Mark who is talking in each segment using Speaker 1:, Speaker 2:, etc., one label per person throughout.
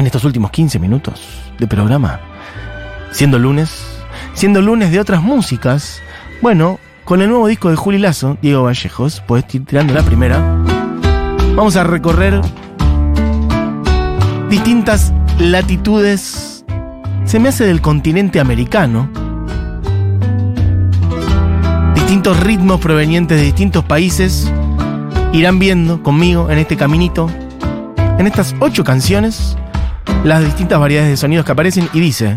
Speaker 1: en estos últimos 15 minutos de programa. Siendo lunes, siendo lunes de otras músicas, bueno, con el nuevo disco de Juli Lazo, Diego Vallejos, puedes ir tirando la primera. Vamos a recorrer distintas latitudes, se me hace del continente americano, distintos ritmos provenientes de distintos países, irán viendo conmigo en este caminito, en estas ocho canciones, las distintas variedades de sonidos que aparecen y dice...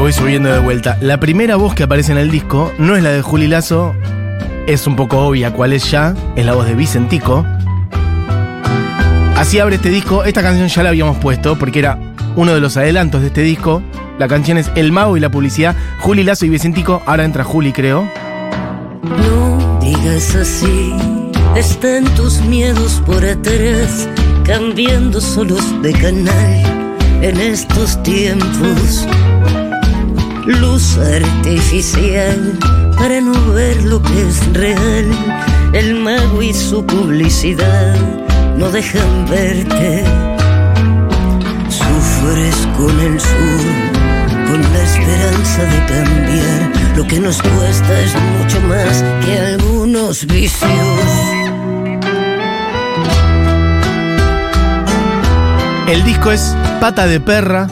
Speaker 1: voy subiendo de vuelta. La primera voz que aparece en el disco no es la de Juli Lazo, es un poco obvia cuál es ya, es la voz de Vicentico. Así abre este disco, esta canción ya la habíamos puesto porque era uno de los adelantos de este disco. La canción es El Mago y la publicidad, Juli Lazo y Vicentico, ahora entra Juli creo.
Speaker 2: No digas así, están tus miedos por atrás, cambiando solos de canal en estos tiempos. Luz artificial para no ver lo que es real. El mago y su publicidad no dejan verte. Sufres con el sur, con la esperanza de cambiar. Lo que nos cuesta es mucho más que algunos vicios.
Speaker 1: El disco es Pata de Perra.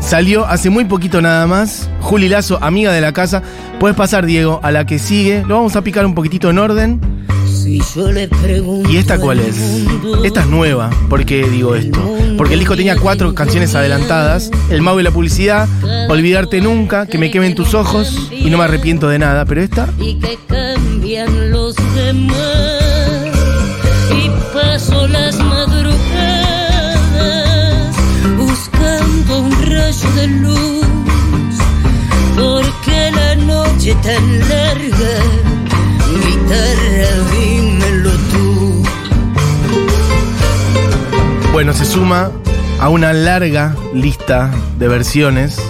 Speaker 1: Salió hace muy poquito nada más. Juli Lazo, amiga de la casa. Puedes pasar, Diego, a la que sigue. Lo vamos a picar un poquitito en orden.
Speaker 2: Si yo le pregunto
Speaker 1: ¿Y esta cuál es? Esta es nueva. ¿Por qué digo esto? Porque el disco tenía cuatro canciones adelantadas. El mago y la publicidad, Olvidarte nunca, Que me quemen tus ojos y no me arrepiento de nada. Pero esta,
Speaker 2: y que cambian los demás. Y paso las madrugadas buscando un rayo de luz. Larga, guitarra, dímelo tú.
Speaker 1: bueno, se suma a una larga lista de versiones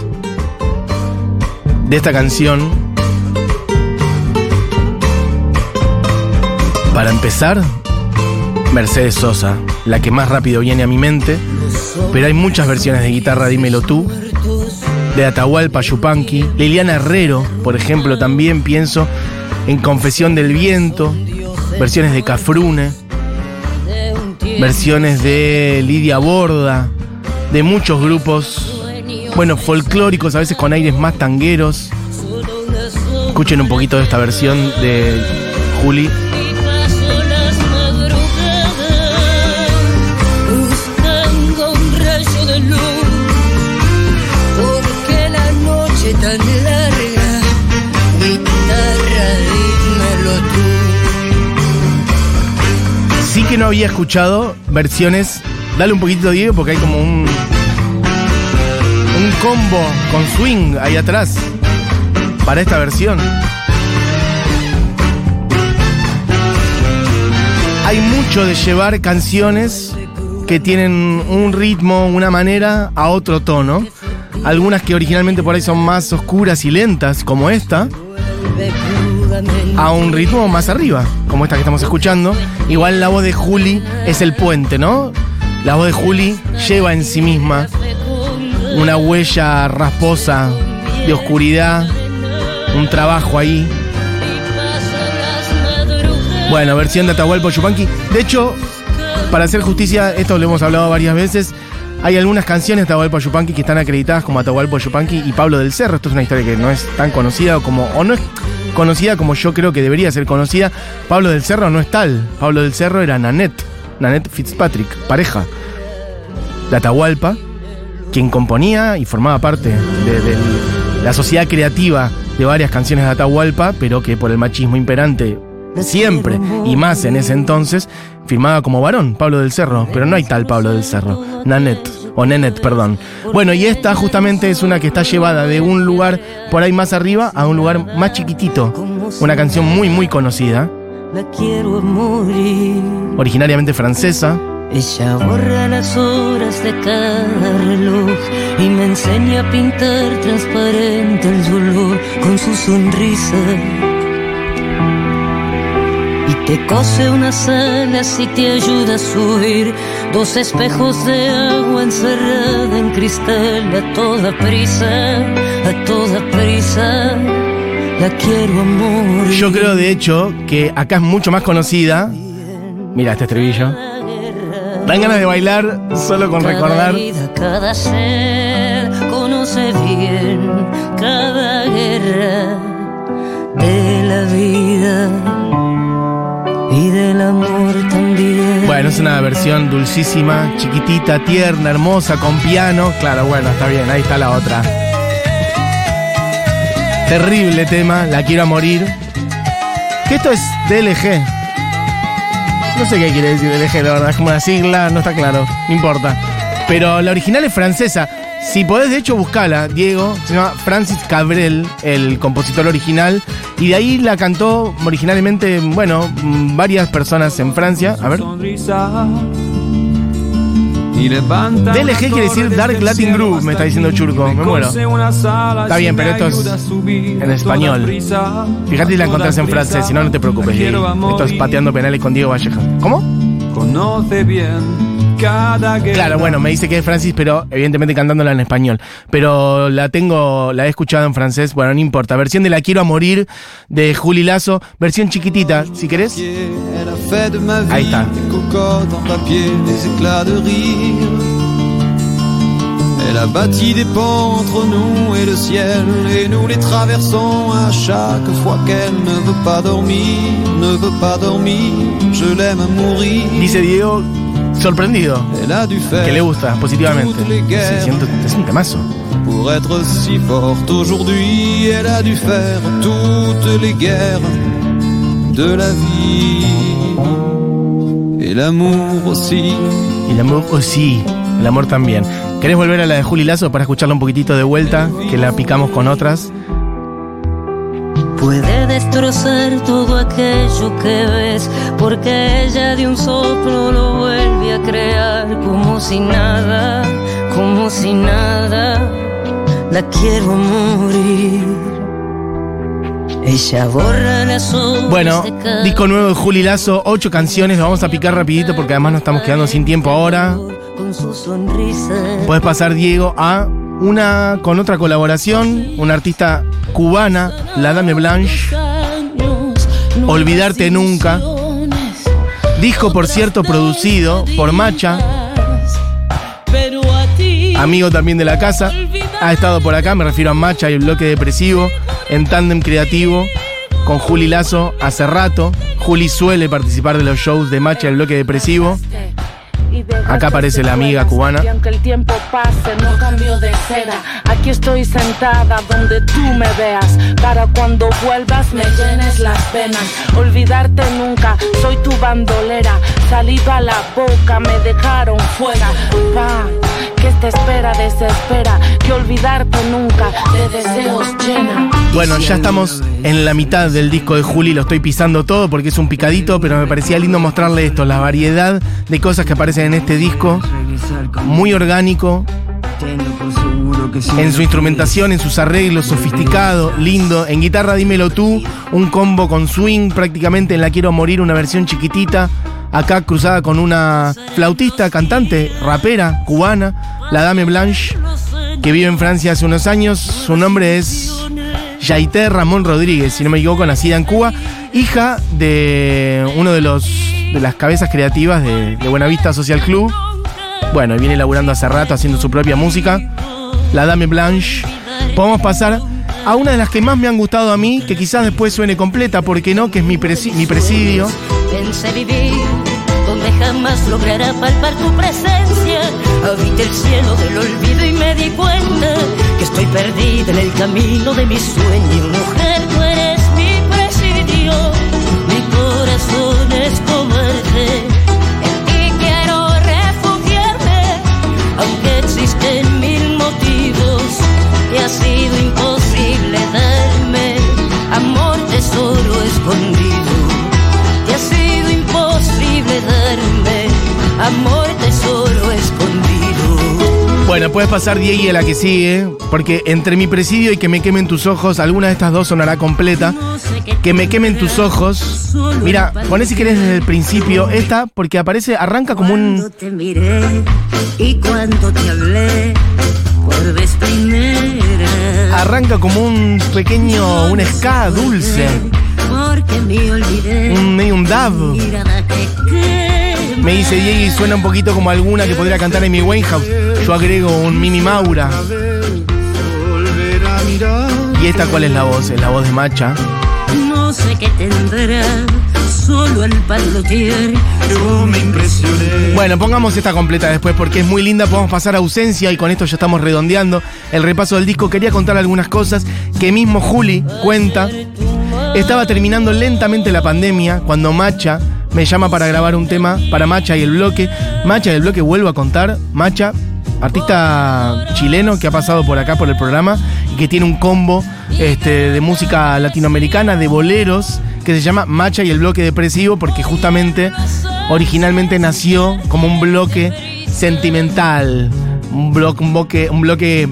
Speaker 1: de esta canción. Para empezar, Mercedes Sosa, la que más rápido viene a mi mente. Pero hay muchas versiones de guitarra, dímelo tú. De Atahualpa Yupanqui. Liliana Herrero, por ejemplo, también pienso en Confesión del Viento. Versiones de Cafrune. Versiones de Lidia Borda. De muchos grupos, bueno, folclóricos, a veces con aires más tangueros. Escuchen un poquito de esta versión de Juli. Que no había escuchado versiones. Dale un poquito, Diego, porque hay como un. Un combo con swing ahí atrás. Para esta versión. Hay mucho de llevar canciones que tienen un ritmo, una manera, a otro tono. Algunas que originalmente por ahí son más oscuras y lentas, como esta. A un ritmo más arriba, como esta que estamos escuchando. Igual la voz de Juli es el puente, ¿no? La voz de Juli lleva en sí misma una huella rasposa de oscuridad, un trabajo ahí. Bueno, versión de Atahualpa Yupanqui. De hecho, para hacer justicia, esto lo hemos hablado varias veces. Hay algunas canciones de Atahualpa Yupanqui que están acreditadas como Atahualpa Yupanqui y Pablo del Cerro. Esto es una historia que no es tan conocida como, o no es conocida como yo creo que debería ser conocida. Pablo del Cerro no es tal. Pablo del Cerro era Nanette, Nanette Fitzpatrick, pareja de Atahualpa, quien componía y formaba parte de, de la sociedad creativa de varias canciones de Atahualpa, pero que por el machismo imperante siempre, y más en ese entonces, firmaba como varón, Pablo del Cerro, pero no hay tal Pablo del Cerro, Nanet, o Nenet, perdón. Bueno, y esta justamente es una que está llevada de un lugar por ahí más arriba a un lugar más chiquitito, una canción muy, muy conocida.
Speaker 2: La quiero morir.
Speaker 1: Originariamente francesa.
Speaker 2: Ella borra las horas de cada reloj y me enseña a pintar transparente el dolor con su sonrisa. Te cose unas alas y te ayuda a subir dos espejos de agua encerrada en cristal a toda prisa, a toda prisa. La quiero amor.
Speaker 1: Yo creo de hecho que acá es mucho más conocida. Mira este estribillo. Dan ganas de bailar solo con recordar.
Speaker 2: Cada vida, cada ser conoce bien cada guerra de la vida
Speaker 1: es una versión dulcísima, chiquitita, tierna, hermosa, con piano. Claro, bueno, está bien, ahí está la otra. Terrible tema, la quiero morir. Que esto es DLG. No sé qué quiere decir DLG, la verdad, es como una sigla, no está claro, no importa. Pero la original es francesa. Si podés, de hecho, buscala, Diego. Se llama Francis Cabrel, el compositor original. Y de ahí la cantó originalmente, bueno, varias personas en Francia. A ver. DLG quiere decir Dark Latin Groove, me está diciendo Churco. Me muero. Está bien, pero esto es en español. Fíjate si la encontrás en francés, si no, no te preocupes. Diego. Esto es pateando penales con Diego Valleja. ¿Cómo?
Speaker 3: Conoce bien cada.
Speaker 1: Claro, bueno, me dice que es Francis, pero evidentemente cantándola en español. Pero la tengo, la he escuchado en francés, bueno, no importa. Versión de La Quiero a Morir de Juli Lazo, versión chiquitita, si querés. Ahí está.
Speaker 4: des cocottes en papier, des éclats de rire. Elle a bâti des ponts entre nous et le ciel, et nous les traversons à chaque fois qu'elle ne veut pas dormir, ne veut pas dormir. Je l'aime à mourir.
Speaker 1: Dice Diego, sorprendido, que le gusta positivamente. Sí, siento, es un temazo.
Speaker 4: pour être si forte aujourd'hui. Elle a dû faire toutes les guerres de la vie. Et l'amour aussi.
Speaker 1: Y el amor, oh sí, el amor también. ¿Querés volver a la de Juli Lazo para escucharla un poquitito de vuelta? Que la picamos con otras.
Speaker 2: Puede destrozar todo aquello que ves, porque ella de un soplo lo vuelve a crear como si nada, como si nada. La quiero morir. Ella borra las
Speaker 1: Bueno, disco nuevo de Juli Lazo, ocho canciones, lo vamos a picar rapidito porque además nos estamos quedando sin tiempo ahora.
Speaker 2: Con su sonrisa.
Speaker 1: Puedes pasar, Diego, a una con otra colaboración, una artista cubana, la Dame Blanche. Olvidarte nunca. Disco, por cierto, producido por Macha, amigo también de la casa. Ha estado por acá, me refiero a Macha y el bloque depresivo, en tándem creativo, con Juli Lazo hace rato. Juli suele participar de los shows de Macha y el bloque depresivo. Acá aparece la amiga cubana.
Speaker 5: Y aunque el tiempo pase, no cambio de seda. Aquí estoy sentada donde tú me veas. Para cuando vuelvas me llenes las venas. Olvidarte nunca, soy tu bandolera. Saliva a la boca, me dejaron fuera. Pa, que esta espera desespera. Que olvidarte nunca, de deseos llena.
Speaker 1: Bueno, ya estamos en la mitad del disco de Juli, lo estoy pisando todo porque es un picadito, pero me parecía lindo mostrarle esto, la variedad de cosas que aparecen en este disco, muy orgánico, en su instrumentación, en sus arreglos, sofisticado, lindo. En guitarra, dímelo tú, un combo con swing, prácticamente en La Quiero Morir, una versión chiquitita. Acá cruzada con una flautista, cantante, rapera, cubana, la Dame Blanche, que vive en Francia hace unos años. Su nombre es Yaité Ramón Rodríguez, si no me equivoco, nacida en Cuba, hija de uno de los de las cabezas creativas de, Buenavista Social Club. Bueno, viene laburando hace rato haciendo su propia música. La Dame Blanche. Podemos pasar a una de las que más me han gustado a mí, que quizás después suene completa, porque no, que es mi, presi- mi presidio.
Speaker 2: Vivir jamás logrará palpar tu presencia. Habita el cielo del olvido y me di cuenta que estoy perdida en el camino de mi sueño. Mujer,
Speaker 1: pasar Diego a la que sigue, porque entre mi presidio y que me quemen tus ojos, alguna de estas dos sonará completa. Que me quemen tus ojos. Mira, poné si querés desde el principio esta, porque aparece, arranca como
Speaker 2: Cuando
Speaker 1: un.
Speaker 2: te miré y cuando te hablé por vez primera.
Speaker 1: Arranca como un pequeño, un ska dulce.
Speaker 2: Porque me olvidé.
Speaker 1: Un medio un dab. Me dice Diego y suena un poquito como alguna que podría cantar Amy Winehouse. Yo agrego un Mimi Maura. ¿Y esta cuál es la voz? Es la voz de Macha.
Speaker 2: No sé qué tendrá, solo.
Speaker 4: Yo me impresioné.
Speaker 1: Bueno, pongamos esta completa después porque es muy linda. Podemos pasar a ausencia y con esto ya estamos redondeando el repaso del disco. Quería contar algunas cosas que mismo Juli cuenta. Estaba terminando lentamente la pandemia cuando Macha me llama para grabar un tema para Macha y el bloque. Macha y el bloque vuelvo a contar. Macha, artista chileno que ha pasado por acá por el programa y que tiene un combo este, de música latinoamericana, de boleros, que se llama Macha y el bloque depresivo porque justamente originalmente nació como un bloque sentimental, un bloque, un bloque, un bloque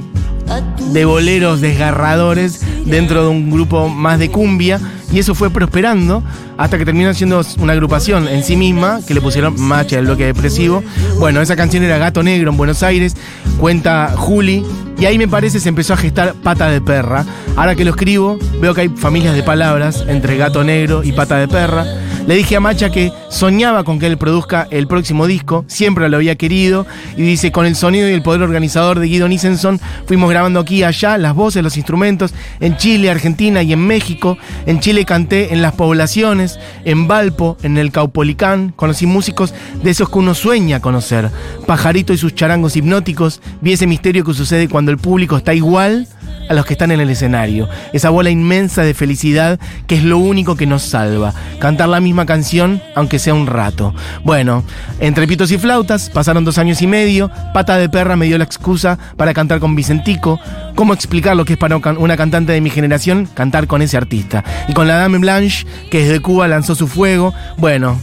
Speaker 1: de boleros desgarradores dentro de un grupo más de cumbia y eso fue prosperando hasta que terminó siendo una agrupación en sí misma que le pusieron Macha el bloque depresivo. Bueno, esa canción era Gato Negro en Buenos Aires, cuenta Juli y ahí me parece se empezó a gestar Pata de Perra. Ahora que lo escribo, veo que hay familias de palabras entre Gato Negro y Pata de Perra. Le dije a Macha que soñaba con que él produzca el próximo disco, siempre lo había querido, y dice, con el sonido y el poder organizador de Guido Nissenson, fuimos grabando aquí y allá las voces, los instrumentos, en Chile, Argentina y en México. En Chile canté en las poblaciones, en Valpo, en el Caupolicán, conocí músicos de esos que uno sueña conocer. Pajarito y sus charangos hipnóticos, vi ese misterio que sucede cuando el público está igual a los que están en el escenario. Esa bola inmensa de felicidad que es lo único que nos salva. Cantar la misma canción, aunque sea un rato. Bueno, entre pitos y flautas, pasaron dos años y medio. Pata de perra me dio la excusa para cantar con Vicentico. ¿Cómo explicar lo que es para una cantante de mi generación cantar con ese artista? Y con la Dame Blanche, que desde Cuba lanzó su fuego. Bueno,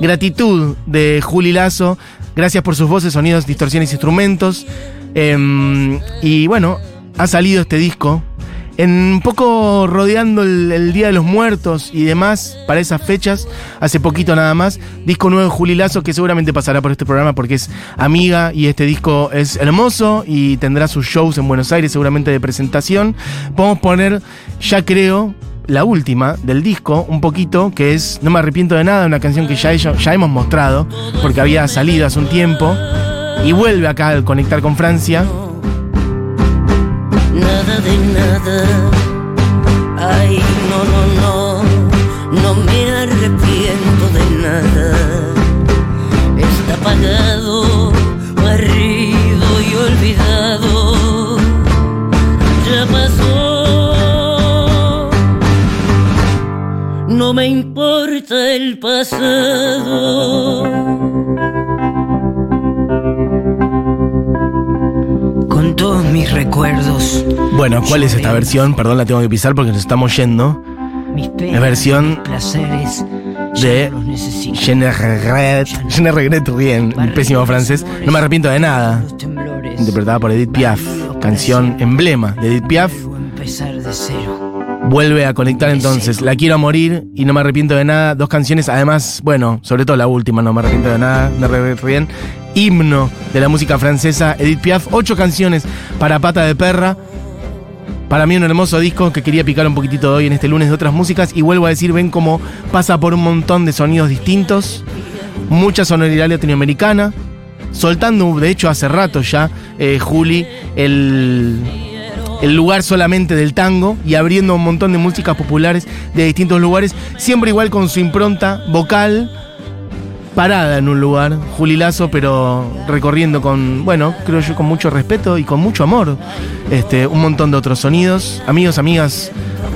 Speaker 1: gratitud de Juli Lazo. Gracias por sus voces, sonidos, distorsiones, instrumentos. Em, y bueno, ha salido este disco. En un poco rodeando el, Día de los Muertos y demás, para esas fechas, hace poquito nada más, disco nuevo de Juli Lazo que seguramente pasará por este programa porque es amiga y este disco es hermoso y tendrá sus shows en Buenos Aires seguramente de presentación. Podemos poner, ya creo, la última del disco, un poquito, que es No me arrepiento de nada, una canción que ya, ello- ya hemos mostrado, porque había salido hace un tiempo, y vuelve acá al conectar con Francia.
Speaker 2: De nada. Ay, no, no, no. No me arrepiento de nada. Está pagado, barrido y olvidado. Ya pasó. No me importa el pasado. Todos mis recuerdos,
Speaker 1: Bueno, ¿cuál es esta versión? Perdón, la tengo que pisar porque nos estamos yendo. La versión de
Speaker 2: ya no los necesito.
Speaker 1: Je ne regrette, je ne regrette rien, pésimo francés. No me arrepiento de nada. Interpretada por Edith Piaf, canción emblema de Edith Piaf.
Speaker 2: de.
Speaker 1: Vuelve a conectar entonces. La quiero morir y no me arrepiento de nada. Dos canciones, además, bueno, sobre todo la última, no me arrepiento de nada, me arrepiento bien. Himno de la música francesa, Edith Piaf. Ocho canciones para Pata de Perra. Para mí un hermoso disco que quería picar un poquitito de hoy en este lunes de otras músicas. Y vuelvo a decir, ven cómo pasa por un montón de sonidos distintos. Mucha sonoridad latinoamericana. Soltando, de hecho, hace rato ya, eh, Juli, el, el lugar solamente del tango y abriendo un montón de músicas populares de distintos lugares, siempre igual con su impronta vocal, parada en un lugar, Juli Lazo, pero recorriendo con, bueno, creo yo con mucho respeto y con mucho amor, este, un montón de otros sonidos. Amigos, amigas,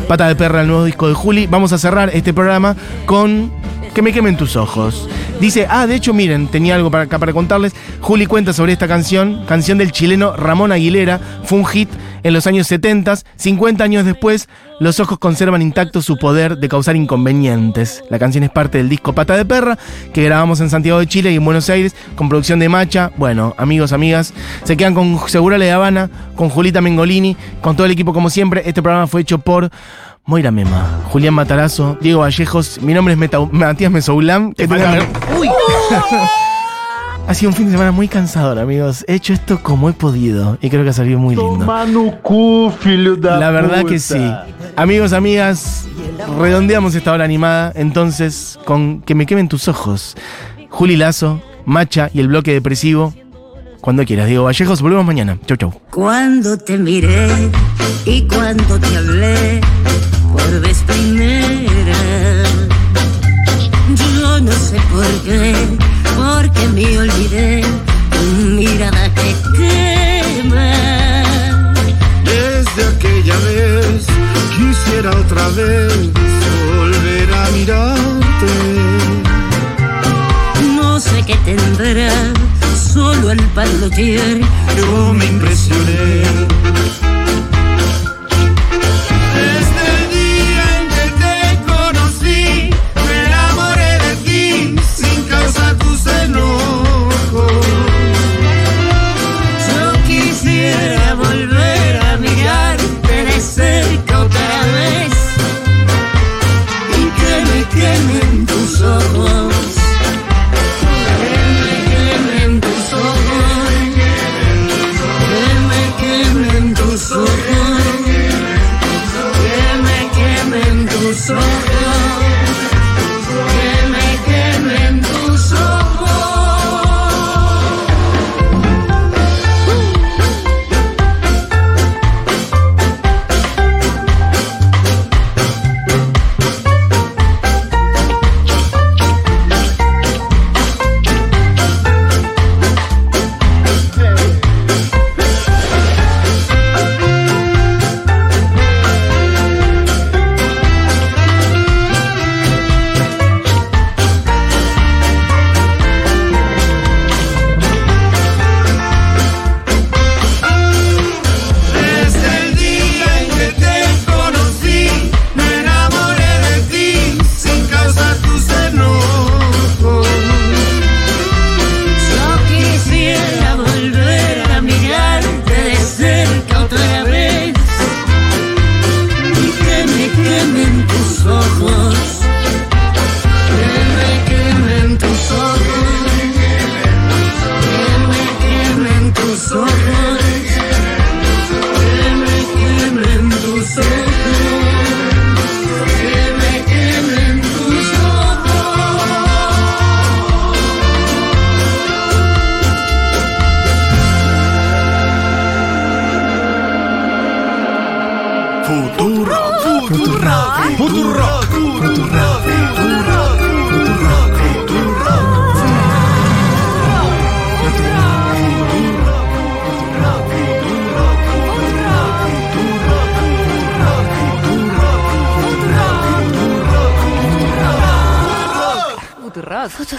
Speaker 1: Pata de Perra, el nuevo disco de Juli. Vamos a cerrar este programa con Que me quemen tus ojos. Dice, ah, de hecho, miren, tenía algo para acá para contarles. Juli cuenta sobre esta canción, canción del chileno Ramón Aguilera, fue un hit en los años 70. 50 años después, los ojos conservan intacto su poder de causar inconvenientes. La canción es parte del disco Pata de Perra, que grabamos en Santiago de Chile y en Buenos Aires, con producción de Macha. Bueno, amigos, amigas, se quedan con Segura de Habana, con Julita Mengolini, con todo el equipo como siempre. Este programa fue hecho por Moira Mema, Julián Matarazo, Diego Vallejos. Mi nombre es Meta- Matías. Que tengan- Ha sido un fin de semana muy cansador, amigos. He hecho esto como he podido y creo que ha salido muy lindo.
Speaker 6: no cu, filho da
Speaker 1: La verdad
Speaker 6: puta.
Speaker 1: que sí. Amigos, amigas, redondeamos esta hora animada entonces con Que me quemen tus ojos. Juli Lazo, Macha y el bloque depresivo. Cuando quieras, Diego Vallejos. Volvemos mañana. Chau, chau.
Speaker 7: Cuando te miré y cuando te hablé por vez primera, yo no sé por qué, porque me olvidé tu mirada que quema.
Speaker 2: Desde aquella vez quisiera otra vez volver a mirarte.
Speaker 7: No sé qué tendrá, solo el palutier.
Speaker 2: Yo me impresioné.